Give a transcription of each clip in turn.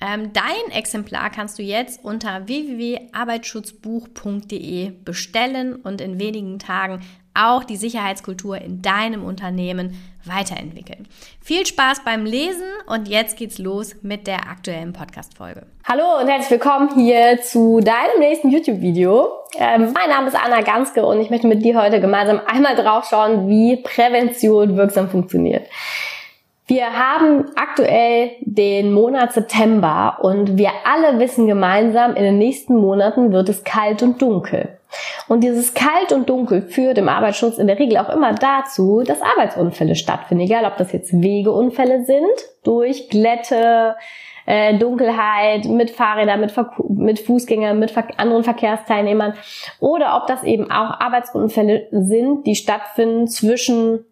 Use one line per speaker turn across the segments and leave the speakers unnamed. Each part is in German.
Ähm, dein Exemplar kannst du jetzt unter www.arbeitsschutzbuch.de bestellen und in wenigen Tagen auch die Sicherheitskultur in deinem Unternehmen weiterentwickeln. Viel Spaß beim Lesen und jetzt geht's los mit der aktuellen Podcast-Folge.
Hallo und herzlich willkommen hier zu deinem nächsten YouTube-Video. Ähm, mein Name ist Anna Ganske und ich möchte mit dir heute gemeinsam einmal drauf schauen, wie Prävention wirksam funktioniert. Wir haben aktuell den Monat September und wir alle wissen gemeinsam, in den nächsten Monaten wird es kalt und dunkel. Und dieses Kalt und Dunkel führt im Arbeitsschutz in der Regel auch immer dazu, dass Arbeitsunfälle stattfinden. Egal, ob das jetzt Wegeunfälle sind, durch Glätte, äh, Dunkelheit, mit Fahrrädern, mit, mit Fußgängern, mit anderen Verkehrsteilnehmern oder ob das eben auch Arbeitsunfälle sind, die stattfinden zwischen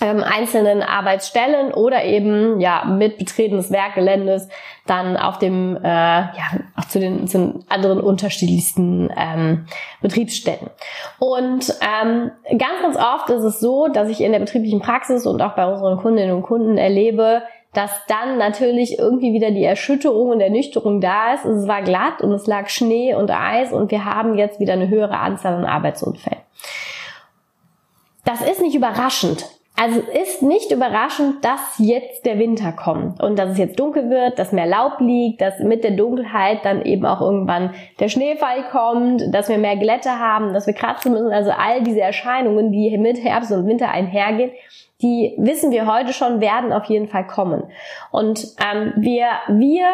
ähm, einzelnen Arbeitsstellen oder eben ja mit Betreten des Werkgeländes dann auf dem äh, ja auch zu den, zu den anderen unterschiedlichsten ähm, Betriebsstätten. Und ähm, ganz ganz oft ist es so, dass ich in der betrieblichen Praxis und auch bei unseren Kundinnen und Kunden erlebe, dass dann natürlich irgendwie wieder die Erschütterung und Ernüchterung da ist. Es war glatt und es lag Schnee und Eis und wir haben jetzt wieder eine höhere Anzahl an Arbeitsunfällen. Das ist nicht überraschend, also es ist nicht überraschend, dass jetzt der Winter kommt und dass es jetzt dunkel wird, dass mehr Laub liegt, dass mit der Dunkelheit dann eben auch irgendwann der Schneefall kommt, dass wir mehr Glätte haben, dass wir kratzen müssen. Also all diese Erscheinungen, die mit Herbst und Winter einhergehen, die wissen wir heute schon, werden auf jeden Fall kommen. Und ähm, wir, wir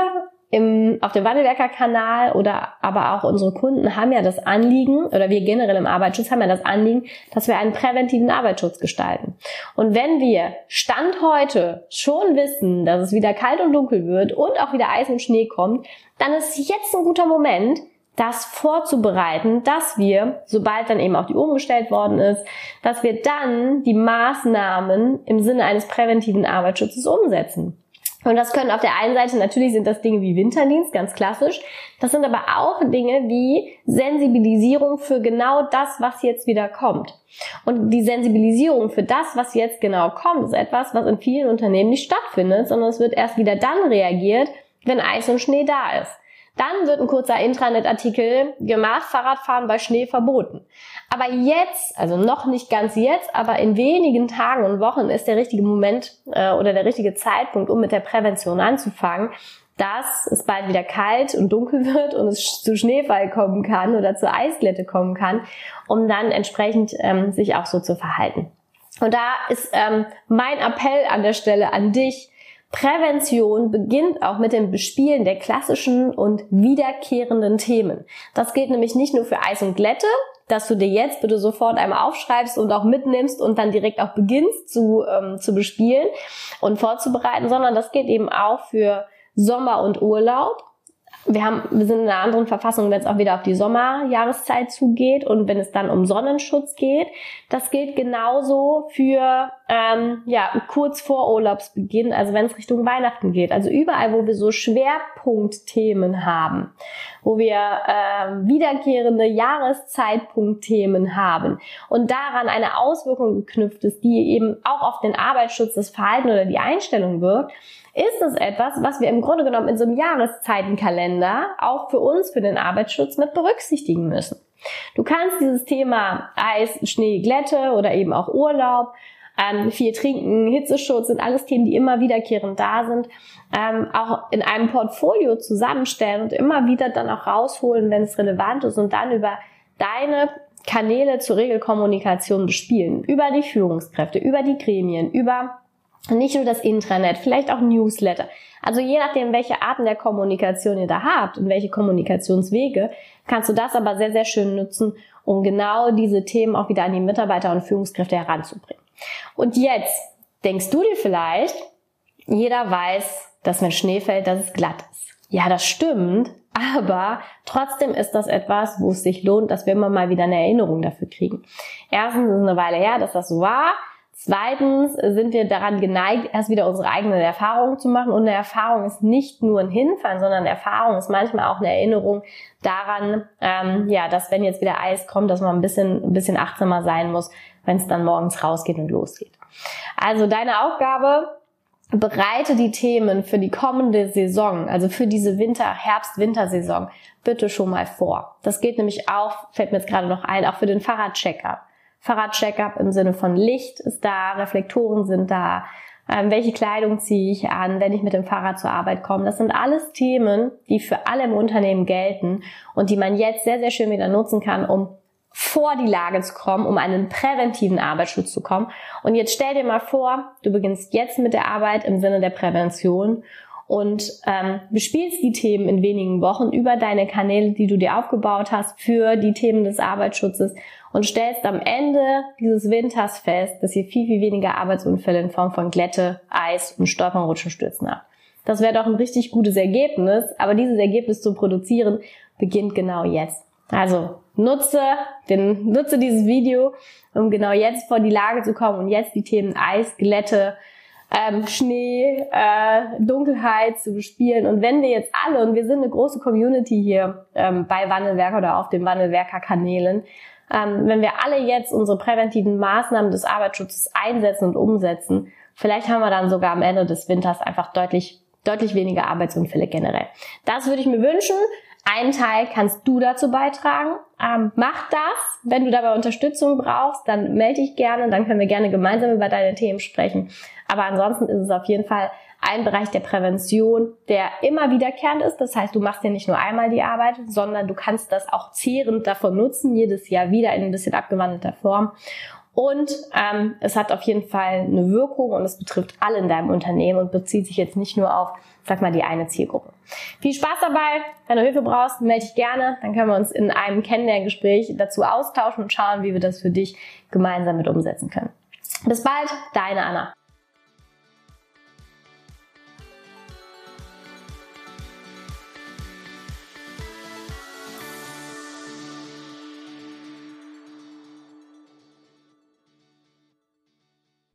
im, auf dem Wandelwerker-Kanal oder aber auch unsere Kunden haben ja das Anliegen, oder wir generell im Arbeitsschutz haben ja das Anliegen, dass wir einen präventiven Arbeitsschutz gestalten. Und wenn wir Stand heute schon wissen, dass es wieder kalt und dunkel wird und auch wieder Eis und Schnee kommt, dann ist jetzt ein guter Moment, das vorzubereiten, dass wir, sobald dann eben auch die umgestellt worden ist, dass wir dann die Maßnahmen im Sinne eines präventiven Arbeitsschutzes umsetzen. Und das können auf der einen Seite natürlich sind das Dinge wie Winterdienst, ganz klassisch. Das sind aber auch Dinge wie Sensibilisierung für genau das, was jetzt wieder kommt. Und die Sensibilisierung für das, was jetzt genau kommt, ist etwas, was in vielen Unternehmen nicht stattfindet, sondern es wird erst wieder dann reagiert, wenn Eis und Schnee da ist. Dann wird ein kurzer Intranet-Artikel gemacht, Fahrradfahren bei Schnee verboten. Aber jetzt, also noch nicht ganz jetzt, aber in wenigen Tagen und Wochen ist der richtige Moment äh, oder der richtige Zeitpunkt, um mit der Prävention anzufangen, dass es bald wieder kalt und dunkel wird und es zu Schneefall kommen kann oder zu Eisglätte kommen kann, um dann entsprechend ähm, sich auch so zu verhalten. Und da ist ähm, mein Appell an der Stelle an dich, Prävention beginnt auch mit dem Bespielen der klassischen und wiederkehrenden Themen. Das gilt nämlich nicht nur für Eis und Glätte, dass du dir jetzt bitte sofort einmal aufschreibst und auch mitnimmst und dann direkt auch beginnst zu, ähm, zu bespielen und vorzubereiten, sondern das gilt eben auch für Sommer und Urlaub, wir haben, wir sind in einer anderen Verfassung, wenn es auch wieder auf die Sommerjahreszeit zugeht und wenn es dann um Sonnenschutz geht. Das gilt genauso für ähm, ja kurz vor Urlaubsbeginn, also wenn es Richtung Weihnachten geht. Also überall, wo wir so Schwerpunktthemen haben, wo wir äh, wiederkehrende Jahreszeitpunktthemen haben und daran eine Auswirkung geknüpft ist, die eben auch auf den Arbeitsschutz, das Verhalten oder die Einstellung wirkt, ist es etwas, was wir im Grunde genommen in so einem Jahreszeitenkalender auch für uns, für den Arbeitsschutz mit berücksichtigen müssen. Du kannst dieses Thema Eis, Schnee, Glätte oder eben auch Urlaub, ähm, viel trinken, Hitzeschutz sind alles Themen, die immer wiederkehrend da sind, ähm, auch in einem Portfolio zusammenstellen und immer wieder dann auch rausholen, wenn es relevant ist und dann über deine Kanäle zur Regelkommunikation bespielen. Über die Führungskräfte, über die Gremien, über nicht nur das Intranet, vielleicht auch Newsletter. Also je nachdem, welche Arten der Kommunikation ihr da habt und welche Kommunikationswege, kannst du das aber sehr, sehr schön nutzen, um genau diese Themen auch wieder an die Mitarbeiter und Führungskräfte heranzubringen. Und jetzt denkst du dir vielleicht, jeder weiß, dass wenn Schnee fällt, dass es glatt ist. Ja, das stimmt, aber trotzdem ist das etwas, wo es sich lohnt, dass wir immer mal wieder eine Erinnerung dafür kriegen. Erstens ist es eine Weile her, dass das so war. Zweitens sind wir daran geneigt, erst wieder unsere eigenen Erfahrungen zu machen. Und eine Erfahrung ist nicht nur ein Hinfallen, sondern Erfahrung ist manchmal auch eine Erinnerung daran, ähm, ja, dass wenn jetzt wieder Eis kommt, dass man ein bisschen, ein bisschen achtsamer sein muss, wenn es dann morgens rausgeht und losgeht. Also deine Aufgabe, bereite die Themen für die kommende Saison, also für diese Winter, Herbst-Wintersaison, bitte schon mal vor. Das geht nämlich auch, fällt mir jetzt gerade noch ein, auch für den Fahrradchecker. Fahrradcheckup im Sinne von Licht ist da, Reflektoren sind da, ähm, welche Kleidung ziehe ich an, wenn ich mit dem Fahrrad zur Arbeit komme. Das sind alles Themen, die für alle im Unternehmen gelten und die man jetzt sehr, sehr schön wieder nutzen kann, um vor die Lage zu kommen, um einen präventiven Arbeitsschutz zu kommen. Und jetzt stell dir mal vor, du beginnst jetzt mit der Arbeit im Sinne der Prävention und ähm, bespielst die Themen in wenigen Wochen über deine Kanäle, die du dir aufgebaut hast für die Themen des Arbeitsschutzes und stellst am Ende dieses Winters fest, dass ihr viel, viel weniger Arbeitsunfälle in Form von Glätte, Eis und Stolpern, Rutschen, Stürzen habt. Das wäre doch ein richtig gutes Ergebnis, aber dieses Ergebnis zu produzieren beginnt genau jetzt. Also nutze, den, nutze dieses Video, um genau jetzt vor die Lage zu kommen und jetzt die Themen Eis, Glätte, ähm, Schnee, äh, Dunkelheit zu bespielen. Und wenn wir jetzt alle, und wir sind eine große Community hier ähm, bei Wandelwerker oder auf den Wandelwerker-Kanälen, ähm, wenn wir alle jetzt unsere präventiven Maßnahmen des Arbeitsschutzes einsetzen und umsetzen, vielleicht haben wir dann sogar am Ende des Winters einfach deutlich, deutlich weniger Arbeitsunfälle generell. Das würde ich mir wünschen. Einen Teil kannst du dazu beitragen. Ähm, mach das. Wenn du dabei Unterstützung brauchst, dann melde dich gerne. Dann können wir gerne gemeinsam über deine Themen sprechen. Aber ansonsten ist es auf jeden Fall ein Bereich der Prävention, der immer wiederkehrend ist. Das heißt, du machst ja nicht nur einmal die Arbeit, sondern du kannst das auch zehrend davon nutzen, jedes Jahr wieder in ein bisschen abgewandelter Form. Und ähm, es hat auf jeden Fall eine Wirkung und es betrifft alle in deinem Unternehmen und bezieht sich jetzt nicht nur auf, sag mal, die eine Zielgruppe. Viel Spaß dabei. Wenn du Hilfe brauchst, melde dich gerne. Dann können wir uns in einem Kennenlerngespräch dazu austauschen und schauen, wie wir das für dich gemeinsam mit umsetzen können. Bis bald, deine Anna.